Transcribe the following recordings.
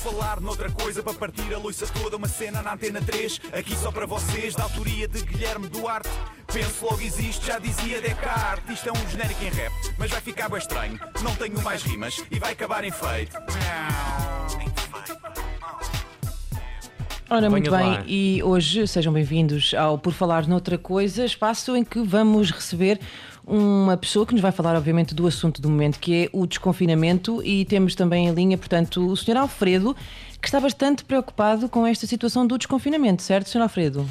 falar noutra coisa para partir a loiça toda, uma cena na antena 3, aqui só para vocês, da autoria de Guilherme Duarte. Penso logo existe, já dizia Descartes. Isto é um genérico em rap, mas vai ficar bem estranho. Não tenho mais rimas e vai acabar em feito. Ora, muito Venha bem, lá. e hoje sejam bem-vindos ao Por Falar Noutra Coisa, espaço em que vamos receber uma pessoa que nos vai falar, obviamente, do assunto do momento, que é o desconfinamento, e temos também em linha, portanto, o Sr. Alfredo, que está bastante preocupado com esta situação do desconfinamento, certo, Sr. Alfredo?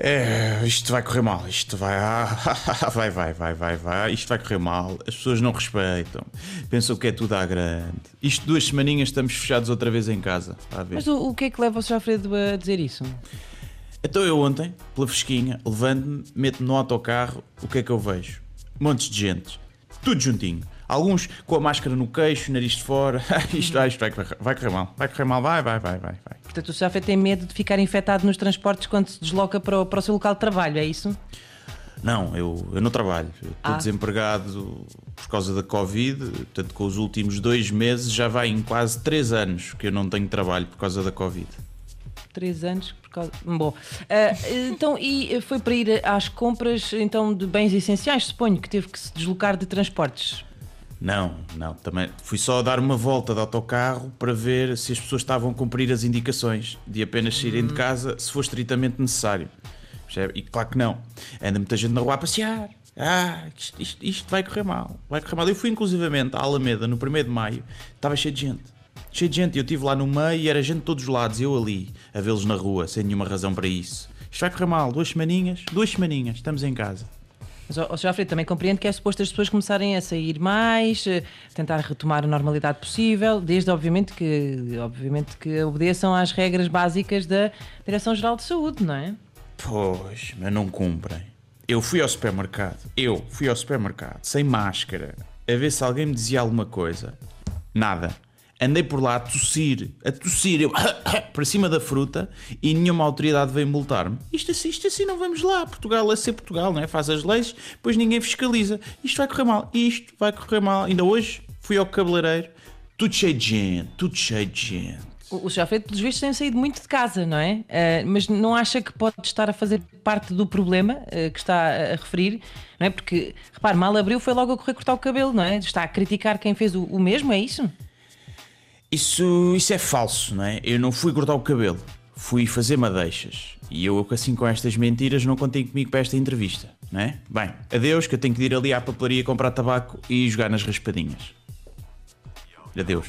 É, isto vai correr mal, isto vai, ah, vai, vai, vai, vai, vai, isto vai correr mal. As pessoas não respeitam, pensam que é tudo à grande. Isto duas semaninhas estamos fechados outra vez em casa. Está a ver? Mas o, o que é que leva o Sr. Alfredo a dizer isso? Então eu ontem, pela fresquinha, levanto-me, meto-me no autocarro, o que é que eu vejo? Montes de gente, tudo juntinho. Alguns com a máscara no queixo, nariz de fora. isto, ah, isto vai, correr, vai correr mal, vai correr mal, vai, vai, vai, vai. vai. Portanto, o. Alfredo tem medo de ficar infectado nos transportes quando se desloca para o, para o seu local de trabalho, é isso? Não, eu, eu não trabalho. Eu estou Ah. desempregado por causa da Covid. Portanto, com os últimos dois meses já vai em quase três anos que eu não tenho trabalho por causa da Covid. Três anos por causa. Bom, ah, então, e foi para ir às compras então, de bens essenciais, suponho que teve que se deslocar de transportes. Não, não, também fui só dar uma volta de autocarro para ver se as pessoas estavam a cumprir as indicações de apenas saírem de casa se for estritamente necessário. E claro que não. Anda muita gente na rua a passear. Ah, isto, isto- isto vai correr mal. Vai correr mal. Eu fui inclusivamente à Alameda no 1 de maio, estava cheio de gente. Cheio de gente. Eu estive lá no meio e era gente de todos os lados, eu ali, a vê-los na rua, sem nenhuma razão para isso. Isto vai correr mal. Duas semaninhas, duas semaninhas, estamos em casa. Mas o Sr. Alfredo também compreende que é suposto as pessoas começarem a sair mais, eh, tentar retomar a normalidade possível, desde obviamente que, obviamente que obedeçam às regras básicas da Direção-Geral de Saúde, não é? Pois, mas não cumprem. Eu fui ao supermercado, eu fui ao supermercado, sem máscara, a ver se alguém me dizia alguma coisa. Nada. Andei por lá a tossir, a tossir, eu para cima da fruta e nenhuma autoridade veio multar-me. Isto assim, isto assim não vamos lá. Portugal é ser Portugal, não é? Faz as leis, depois ninguém fiscaliza. Isto vai correr mal, isto vai correr mal. Ainda hoje fui ao cabeleireiro, tudo cheio de gente, tudo cheio de gente. O. Alfredo, pelos vistos, tem saído muito de casa, não é? Eh, mas não acha que pode estar a fazer parte do problema eh, que está a referir, não é? Porque, repare, mal abriu, foi logo a correr cortar o cabelo, não é? Está a criticar quem fez o, o mesmo, é isso? Isso, isso é falso, não é? Eu não fui cortar o cabelo, fui fazer madeixas. E eu, assim, com estas mentiras, não contem comigo para esta entrevista, não é? Bem, adeus, que eu tenho que ir ali à papelaria comprar tabaco e jogar nas raspadinhas. Adeus.